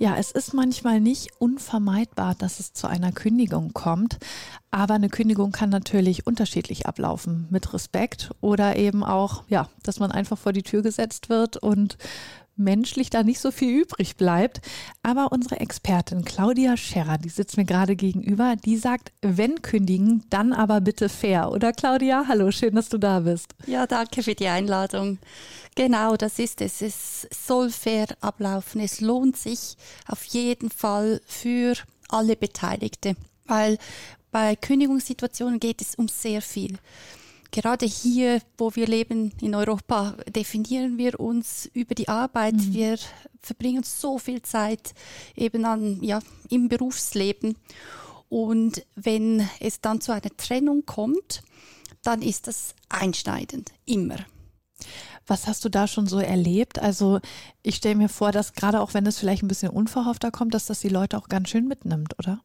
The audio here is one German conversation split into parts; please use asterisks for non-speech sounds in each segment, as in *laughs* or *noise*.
Ja, es ist manchmal nicht unvermeidbar, dass es zu einer Kündigung kommt. Aber eine Kündigung kann natürlich unterschiedlich ablaufen. Mit Respekt oder eben auch, ja, dass man einfach vor die Tür gesetzt wird und menschlich da nicht so viel übrig bleibt. Aber unsere Expertin Claudia Scherrer, die sitzt mir gerade gegenüber, die sagt, wenn kündigen, dann aber bitte fair. Oder Claudia, hallo, schön, dass du da bist. Ja, danke für die Einladung. Genau, das ist es. Es soll fair ablaufen. Es lohnt sich auf jeden Fall für alle Beteiligte, weil bei Kündigungssituationen geht es um sehr viel gerade hier, wo wir leben in Europa, definieren wir uns über die Arbeit. Mhm. Wir verbringen so viel Zeit eben an, ja, im Berufsleben. Und wenn es dann zu einer Trennung kommt, dann ist das einschneidend, immer. Was hast du da schon so erlebt? Also ich stelle mir vor, dass gerade auch wenn es vielleicht ein bisschen unverhoffter kommt, dass das die Leute auch ganz schön mitnimmt, oder?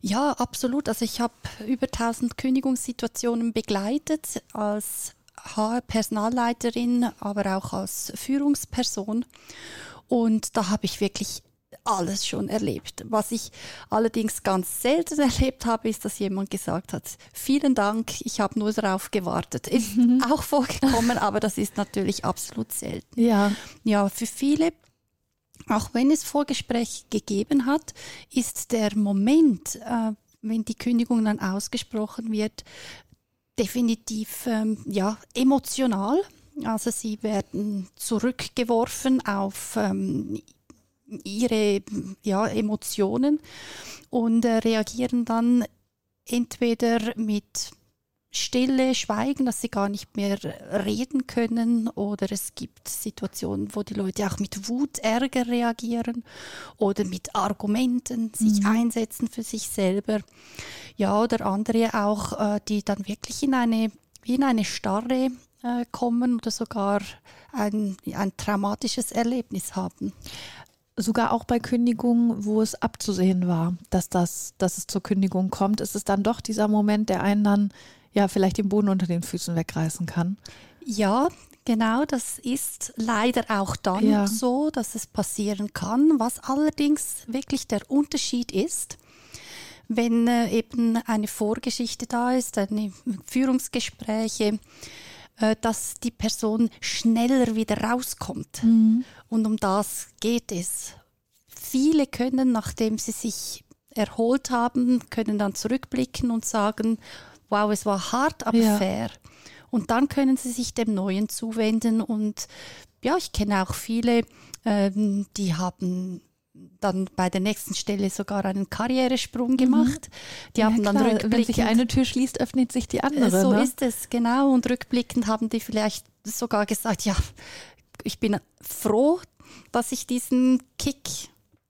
Ja, absolut. Also ich habe über 1000 Kündigungssituationen begleitet als HR-Personalleiterin, aber auch als Führungsperson. Und da habe ich wirklich alles schon erlebt. Was ich allerdings ganz selten erlebt habe, ist, dass jemand gesagt hat, vielen Dank, ich habe nur darauf gewartet. Ist mhm. auch vorgekommen, aber das ist natürlich absolut selten. Ja. Ja, für viele auch wenn es Vorgespräch gegeben hat, ist der Moment, äh, wenn die Kündigung dann ausgesprochen wird, definitiv ähm, ja, emotional. Also sie werden zurückgeworfen auf ähm, ihre ja, Emotionen und äh, reagieren dann entweder mit Stille, Schweigen, dass sie gar nicht mehr reden können oder es gibt Situationen, wo die Leute auch mit Wut, Ärger reagieren oder mit Argumenten sich mhm. einsetzen für sich selber. Ja, oder andere auch, äh, die dann wirklich in eine, wie in eine Starre äh, kommen oder sogar ein, ein traumatisches Erlebnis haben sogar auch bei Kündigungen, wo es abzusehen war, dass das, dass es zur Kündigung kommt, ist es dann doch dieser Moment, der einen dann ja vielleicht den Boden unter den Füßen wegreißen kann. Ja, Genau, das ist leider auch dann ja. so, dass es passieren kann. Was allerdings wirklich der Unterschied ist, wenn äh, eben eine Vorgeschichte da ist, eine Führungsgespräche, äh, dass die Person schneller wieder rauskommt. Mhm. Und um das geht es. Viele können, nachdem sie sich erholt haben, können dann zurückblicken und sagen, wow, es war hart, aber ja. fair. Und dann können sie sich dem Neuen zuwenden. Und ja, ich kenne auch viele, ähm, die haben dann bei der nächsten Stelle sogar einen Karrieresprung mhm. gemacht. Die ja, haben dann klar. Wenn sich eine Tür schließt, öffnet sich die andere. So ne? ist es, genau. Und rückblickend haben die vielleicht sogar gesagt, ja, ich bin froh, dass ich diesen Kick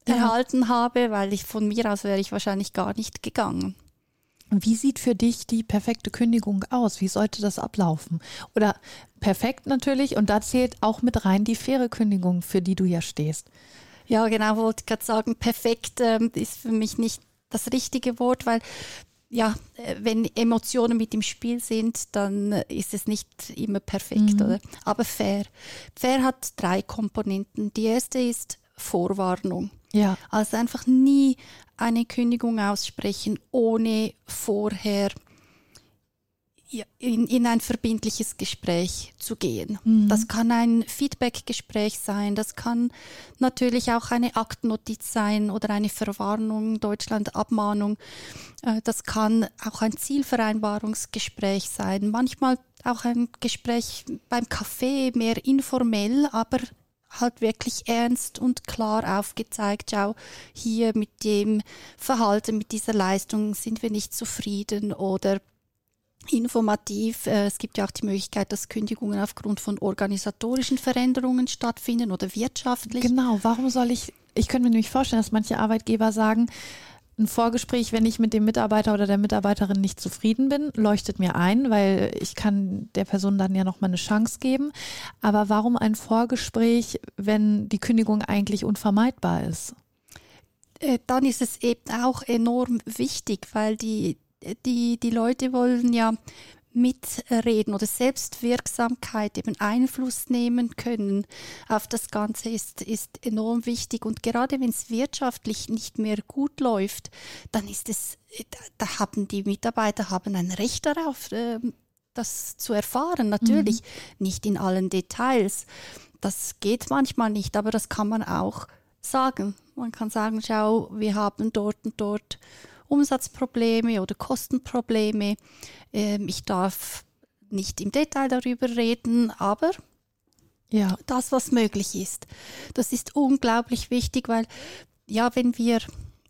ja. erhalten habe, weil ich von mir aus wäre ich wahrscheinlich gar nicht gegangen. Wie sieht für dich die perfekte Kündigung aus? Wie sollte das ablaufen? Oder perfekt natürlich, und da zählt auch mit rein die faire Kündigung, für die du ja stehst. Ja, genau, wollte ich gerade sagen, perfekt ähm, ist für mich nicht das richtige Wort, weil ja, äh, wenn Emotionen mit im Spiel sind, dann ist es nicht immer perfekt, mhm. oder? Aber fair. Fair hat drei Komponenten. Die erste ist Vorwarnung. Ja. Also einfach nie eine Kündigung aussprechen, ohne vorher in, in ein verbindliches Gespräch zu gehen. Mhm. Das kann ein Feedback-Gespräch sein, das kann natürlich auch eine Aktnotiz sein oder eine Verwarnung, Deutschland-Abmahnung. Äh, das kann auch ein Zielvereinbarungsgespräch sein, manchmal auch ein Gespräch beim Kaffee, mehr informell, aber halt wirklich ernst und klar aufgezeigt, schau, hier mit dem Verhalten, mit dieser Leistung sind wir nicht zufrieden oder informativ. Äh, es gibt ja auch die Möglichkeit, dass Kündigungen aufgrund von organisatorischen Veränderungen stattfinden oder wirtschaftlich. Genau, warum soll ich, ich könnte mir nämlich vorstellen, dass manche Arbeitgeber sagen, Ein Vorgespräch, wenn ich mit dem Mitarbeiter oder der Mitarbeiterin nicht zufrieden bin, leuchtet mir ein, weil ich kann der Person dann ja noch mal eine Chance geben. Aber warum ein Vorgespräch, wenn die Kündigung eigentlich unvermeidbar ist? Äh, dann ist es eben auch enorm wichtig, weil die, die, die Leute wollen ja mitreden oder Selbstwirksamkeit eben Einfluss nehmen können auf das Ganze ist, ist enorm wichtig. Und gerade wenn es wirtschaftlich nicht mehr gut läuft, dann ist es, da haben die Mitarbeiter haben ein Recht darauf, ähm, das zu erfahren. Natürlich mhm. nicht in allen Details. Das geht manchmal nicht, aber das kann man auch sagen. Man kann sagen, schau, wir haben dort und dort Umsatzprobleme oder Kostenprobleme. Ähm, ich darf nicht im Detail darüber reden, aber ja. das, was möglich ist. Das ist unglaublich wichtig, weil ja, wenn wir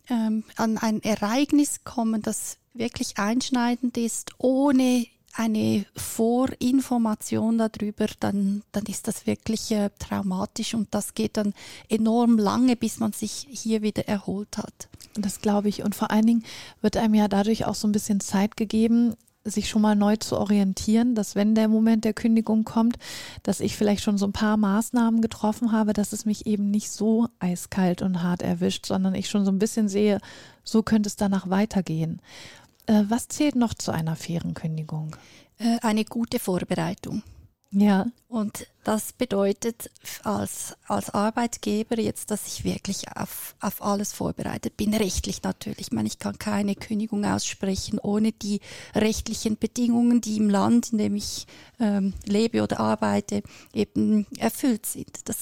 ähm, an ein Ereignis kommen, das wirklich einschneidend ist, ohne eine Vorinformation darüber, dann, dann ist das wirklich äh, traumatisch und das geht dann enorm lange, bis man sich hier wieder erholt hat. Das glaube ich. Und vor allen Dingen wird einem ja dadurch auch so ein bisschen Zeit gegeben, sich schon mal neu zu orientieren, dass wenn der Moment der Kündigung kommt, dass ich vielleicht schon so ein paar Maßnahmen getroffen habe, dass es mich eben nicht so eiskalt und hart erwischt, sondern ich schon so ein bisschen sehe, so könnte es danach weitergehen. Äh, was zählt noch zu einer fairen Kündigung? Äh, eine gute Vorbereitung. Ja. Und das bedeutet als, als Arbeitgeber jetzt, dass ich wirklich auf, auf alles vorbereitet bin, rechtlich natürlich. Ich meine, ich kann keine Kündigung aussprechen, ohne die rechtlichen Bedingungen, die im Land, in dem ich ähm, lebe oder arbeite, eben erfüllt sind. Das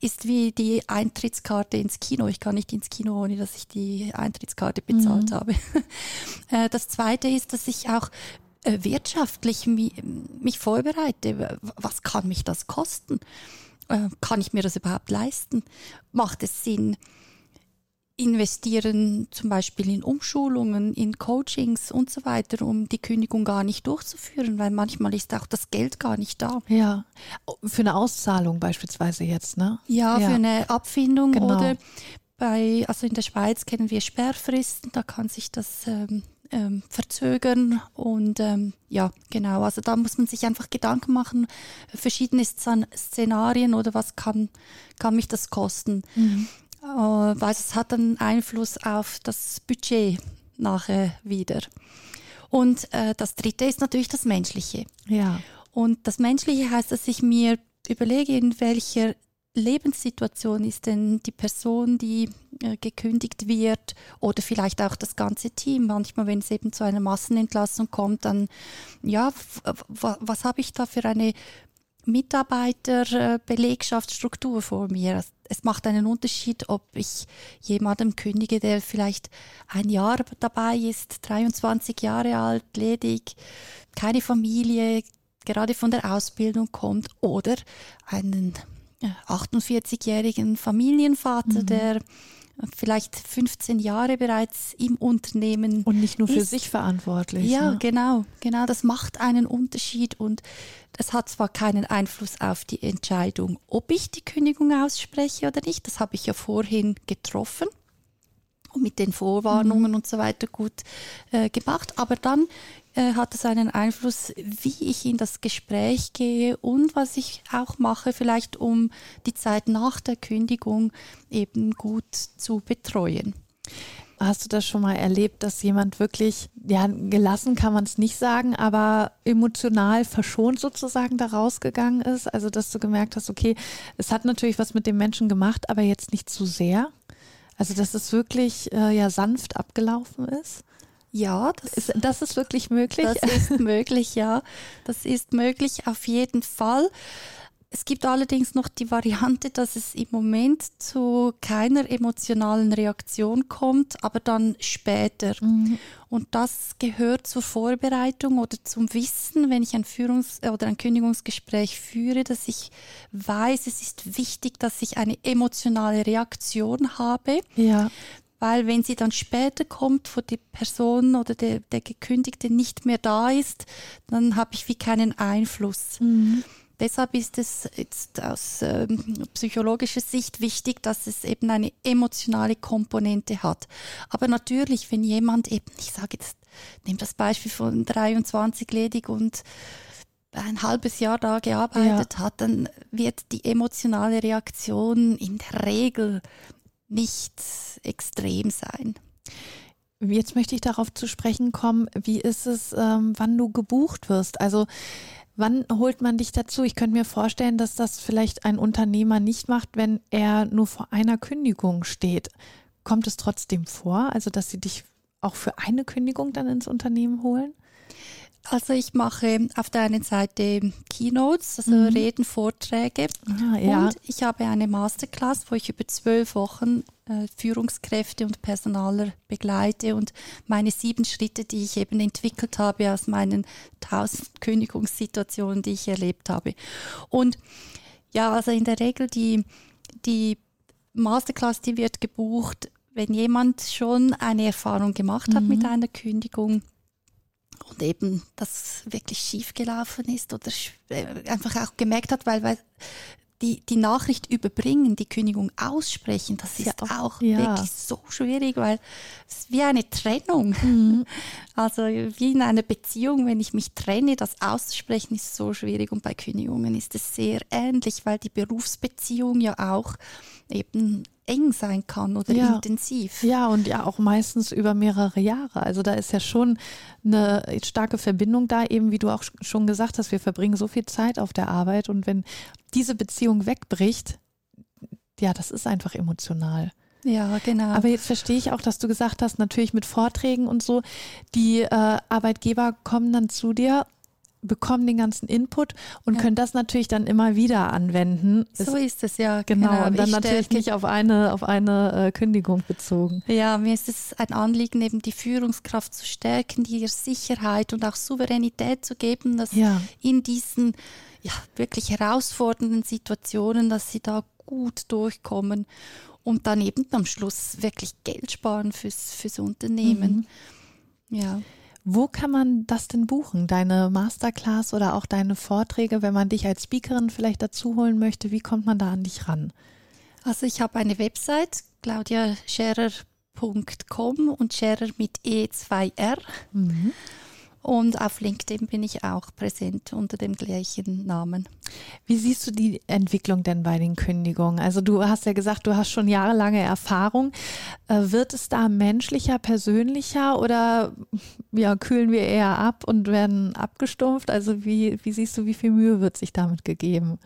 ist wie die Eintrittskarte ins Kino. Ich kann nicht ins Kino, ohne dass ich die Eintrittskarte bezahlt mhm. habe. *laughs* Äh, das Zweite ist, dass ich auch wirtschaftlich mich vorbereite. Was kann mich das kosten? Äh, kann ich mir das überhaupt leisten? Macht es Sinn, investieren zum Beispiel in Umschulungen, in Coachings und so weiter, um die Kündigung gar nicht durchzuführen, weil manchmal ist auch das Geld gar nicht da. Ja, für eine Auszahlung beispielsweise jetzt, ne? Ja, ja. für eine Abfindung genau. oder bei, also in der Schweiz kennen wir Sperrfristen, da kann sich das ähm, ähm, verzögern. Und ähm, ja, genau, also da muss man sich einfach Gedanken machen, verschiedene Szenarien oder was kann, kann mich das kosten. Mhm. Äh, weil es hat einen Einfluss auf das Budget nachher wieder. Und äh, das dritte ist natürlich das Menschliche. Ja. Und das Menschliche heißt, dass ich mir überlege, in welcher Lebenssituation ist denn die Person, die äh, gekündigt wird oder vielleicht auch das ganze Team. Manchmal, wenn es eben zu einer Massenentlassung kommt, dann, ja, was habe ich da für eine Mitarbeiterbelegschaftsstruktur vor mir? Es macht einen Unterschied, ob ich jemandem kündige, der vielleicht ein Jahr dabei ist, 23 Jahre alt, ledig, keine Familie, gerade von der Ausbildung kommt oder einen 48-jährigen Familienvater, mhm. der vielleicht 15 Jahre bereits im Unternehmen und nicht nur für ist. sich verantwortlich. Ja, ne? genau, genau. Das macht einen Unterschied und das hat zwar keinen Einfluss auf die Entscheidung, ob ich die Kündigung ausspreche oder nicht. Das habe ich ja vorhin getroffen und mit den Vorwarnungen mhm. und so weiter gut äh, gemacht. Aber dann äh, hat es einen Einfluss, wie ich in das Gespräch gehe und was ich auch mache, vielleicht um die Zeit nach der Kündigung eben gut zu betreuen. Hast du das schon mal erlebt, dass jemand wirklich, ja, gelassen kann man es nicht sagen, aber emotional verschont sozusagen da rausgegangen ist? Also, dass du gemerkt hast, okay, es hat natürlich was mit dem Menschen gemacht, aber jetzt nicht zu sehr? Also, dass es wirklich äh, ja sanft abgelaufen ist? Ja, das ist, das ist wirklich möglich. Das ist möglich, ja. Das ist möglich auf jeden Fall. Es gibt allerdings noch die Variante, dass es im Moment zu keiner emotionalen Reaktion kommt, aber dann später. Mhm. Und das gehört zur Vorbereitung oder zum Wissen, wenn ich ein Führungs- oder ein Kündigungsgespräch führe, dass ich weiß, es ist wichtig, dass ich eine emotionale Reaktion habe. Ja weil wenn sie dann später kommt, wo die Person oder der, der Gekündigte nicht mehr da ist, dann habe ich wie keinen Einfluss. Mhm. Deshalb ist es jetzt aus ähm, psychologischer Sicht wichtig, dass es eben eine emotionale Komponente hat. Aber natürlich, wenn jemand eben, ich sage jetzt, nehme das Beispiel von 23 ledig und ein halbes Jahr da gearbeitet ja. hat, dann wird die emotionale Reaktion in der Regel nicht extrem sein. Jetzt möchte ich darauf zu sprechen kommen, wie ist es, ähm, wann du gebucht wirst? Also wann holt man dich dazu? Ich könnte mir vorstellen, dass das vielleicht ein Unternehmer nicht macht, wenn er nur vor einer Kündigung steht. Kommt es trotzdem vor, also dass sie dich auch für eine Kündigung dann ins Unternehmen holen? Also ich mache auf der einen Seite Keynotes, also mhm. Reden, Vorträge. Ah, ja. Und ich habe eine Masterclass, wo ich über zwölf Wochen äh, Führungskräfte und Personaler begleite und meine sieben Schritte, die ich eben entwickelt habe aus meinen tausend *laughs* Kündigungssituationen, die ich erlebt habe. Und ja, also in der Regel die, die Masterclass, die wird gebucht, wenn jemand schon eine Erfahrung gemacht hat mhm. mit einer Kündigung und eben das wirklich schief gelaufen ist oder äh, einfach auch gemerkt hat, weil, weil die, die Nachricht überbringen, die Kündigung aussprechen, das ist ja, auch ja. wirklich so schwierig, weil es ist wie eine Trennung. Mhm. *laughs* Also wie in einer Beziehung, wenn ich mich trenne, das auszusprechen ist so schwierig und bei Kündigungen ist es sehr ähnlich, weil die Berufsbeziehung ja auch eben eng sein kann oder ja. intensiv. Ja, und ja auch meistens über mehrere Jahre. Also da ist ja schon eine starke Verbindung da, eben wie du auch schon gesagt hast, wir verbringen so viel Zeit auf der Arbeit und wenn diese Beziehung wegbricht, ja, das ist einfach emotional. Ja, genau. Aber jetzt verstehe ich auch, dass du gesagt hast, natürlich mit Vorträgen und so, die äh, Arbeitgeber kommen dann zu dir bekommen den ganzen Input und ja. können das natürlich dann immer wieder anwenden. So ist es ja. Genau, genau. und dann ich natürlich nicht auf eine, auf eine äh, Kündigung bezogen. Ja, mir ist es ein Anliegen, eben die Führungskraft zu stärken, die ihr Sicherheit und auch Souveränität zu geben, dass ja. in diesen ja, wirklich herausfordernden Situationen, dass sie da gut durchkommen und dann eben am Schluss wirklich Geld sparen fürs, fürs Unternehmen. Mhm. Ja. Wo kann man das denn buchen? Deine Masterclass oder auch deine Vorträge, wenn man dich als Speakerin vielleicht dazu holen möchte? Wie kommt man da an dich ran? Also ich habe eine Website, claudiascherer.com und Scherer mit E2R. Mhm. Und auf LinkedIn bin ich auch präsent unter dem gleichen Namen. Wie siehst du die Entwicklung denn bei den Kündigungen? Also du hast ja gesagt, du hast schon jahrelange Erfahrung. Äh, wird es da menschlicher, persönlicher oder ja, kühlen wir eher ab und werden abgestumpft? Also wie, wie siehst du, wie viel Mühe wird sich damit gegeben?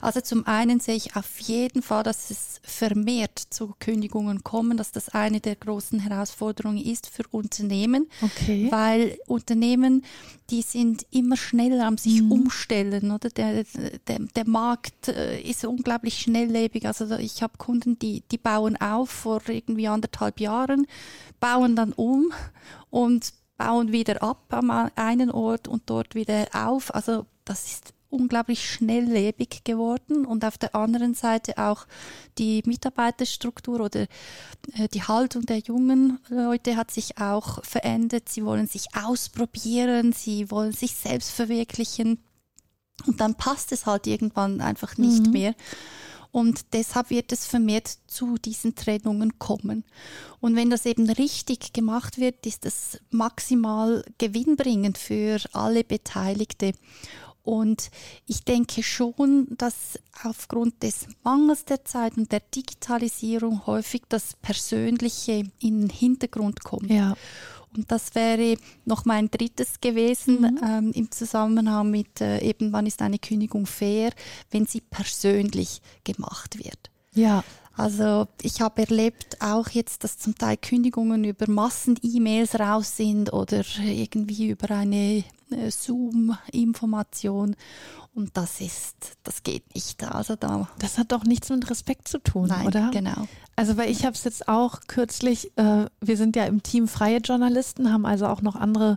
Also zum einen sehe ich auf jeden Fall, dass es vermehrt zu Kündigungen kommen, dass das eine der großen Herausforderungen ist für Unternehmen, okay. weil Unternehmen, die sind immer schneller am sich mhm. umstellen, oder der, der, der Markt äh, ist unglaublich schnelllebig. Also ich habe Kunden, die, die bauen auf vor irgendwie anderthalb Jahren, bauen dann um und bauen wieder ab am einen Ort und dort wieder auf. Also das ist unglaublich schnelllebig geworden und auf der anderen Seite auch die Mitarbeiterstruktur oder äh, die Haltung der jungen Leute hat sich auch verändert. Sie wollen sich ausprobieren, sie wollen sich selbst verwirklichen und dann passt es halt irgendwann einfach nicht mhm. mehr. Und deshalb wird es vermehrt zu diesen Trennungen kommen. Und wenn das eben richtig gemacht wird, ist das maximal gewinnbringend für alle Beteiligte. Und ich denke schon, dass aufgrund des Mangels der Zeit und der Digitalisierung häufig das Persönliche in den Hintergrund kommt. Ja. Und das wäre noch mein drittes gewesen mhm. ähm, im Zusammenhang mit äh, eben, wann ist eine Kündigung fair, wenn sie persönlich gemacht wird. Ja. Also ich habe erlebt auch jetzt, dass zum Teil Kündigungen über Massen-E-Mails raus sind oder irgendwie über eine äh, Zoom-Information. Und das ist, das geht nicht. Also da. Das hat doch nichts mit Respekt zu tun, Nein, oder? Genau. Also weil ich habe es jetzt auch kürzlich, äh, wir sind ja im Team freie Journalisten, haben also auch noch andere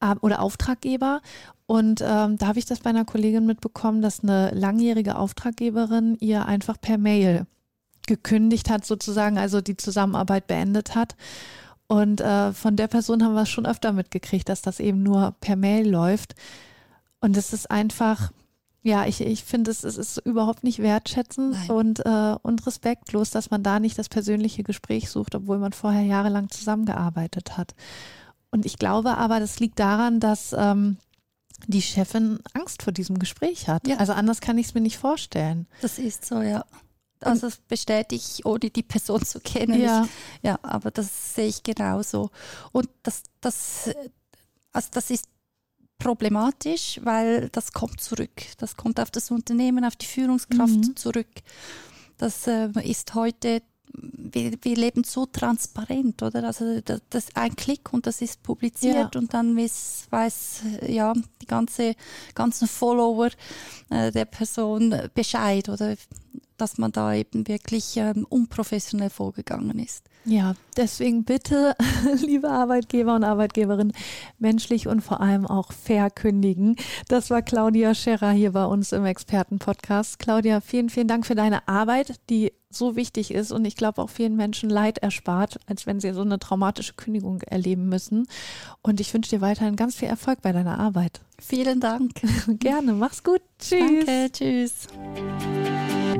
äh, oder Auftraggeber. Und ähm, da habe ich das bei einer Kollegin mitbekommen, dass eine langjährige Auftraggeberin ihr einfach per Mail gekündigt hat, sozusagen, also die Zusammenarbeit beendet hat. Und äh, von der Person haben wir es schon öfter mitgekriegt, dass das eben nur per Mail läuft. Und es ist einfach, Ja, ich, ich finde, es, es ist überhaupt nicht wertschätzend und, äh, und respektlos, dass man da nicht das persönliche Gespräch sucht, obwohl man vorher jahrelang zusammengearbeitet hat. Und ich glaube aber, das liegt daran, dass ähm, die Chefin Angst vor diesem Gespräch hat. Ja. Also anders kann ich es mir nicht vorstellen. Das ist so, ja. Also das bestätige ich, ohne die Person zu kennen. Ja. ja, aber das sehe ich genauso. Und das, das, also das ist problematisch, weil das kommt zurück. Das kommt auf das Unternehmen, auf die Führungskraft mhm. zurück. Das äh, ist heute, wir, wir, leben so transparent, oder? Also das, das ein Klick und das ist publiziert ja. und dann weiß, weiß ja die ganze ganzen Follower äh, der Person Bescheid, oder? Dass man da eben wirklich ähm, unprofessionell vorgegangen ist. Ja, deswegen bitte, *laughs* liebe Arbeitgeber und Arbeitgeberinnen, menschlich und vor allem auch fair kündigen. Das war Claudia Scherer hier bei uns im Expertenpodcast. Claudia, vielen, vielen Dank für deine Arbeit, die so wichtig ist und ich glaube auch vielen Menschen Leid erspart, als wenn sie so eine traumatische Kündigung erleben müssen. Und ich wünsche dir weiterhin ganz viel Erfolg bei deiner Arbeit. Vielen Dank. *laughs* Gerne, mach's gut. Tschüss. Danke, tschüss.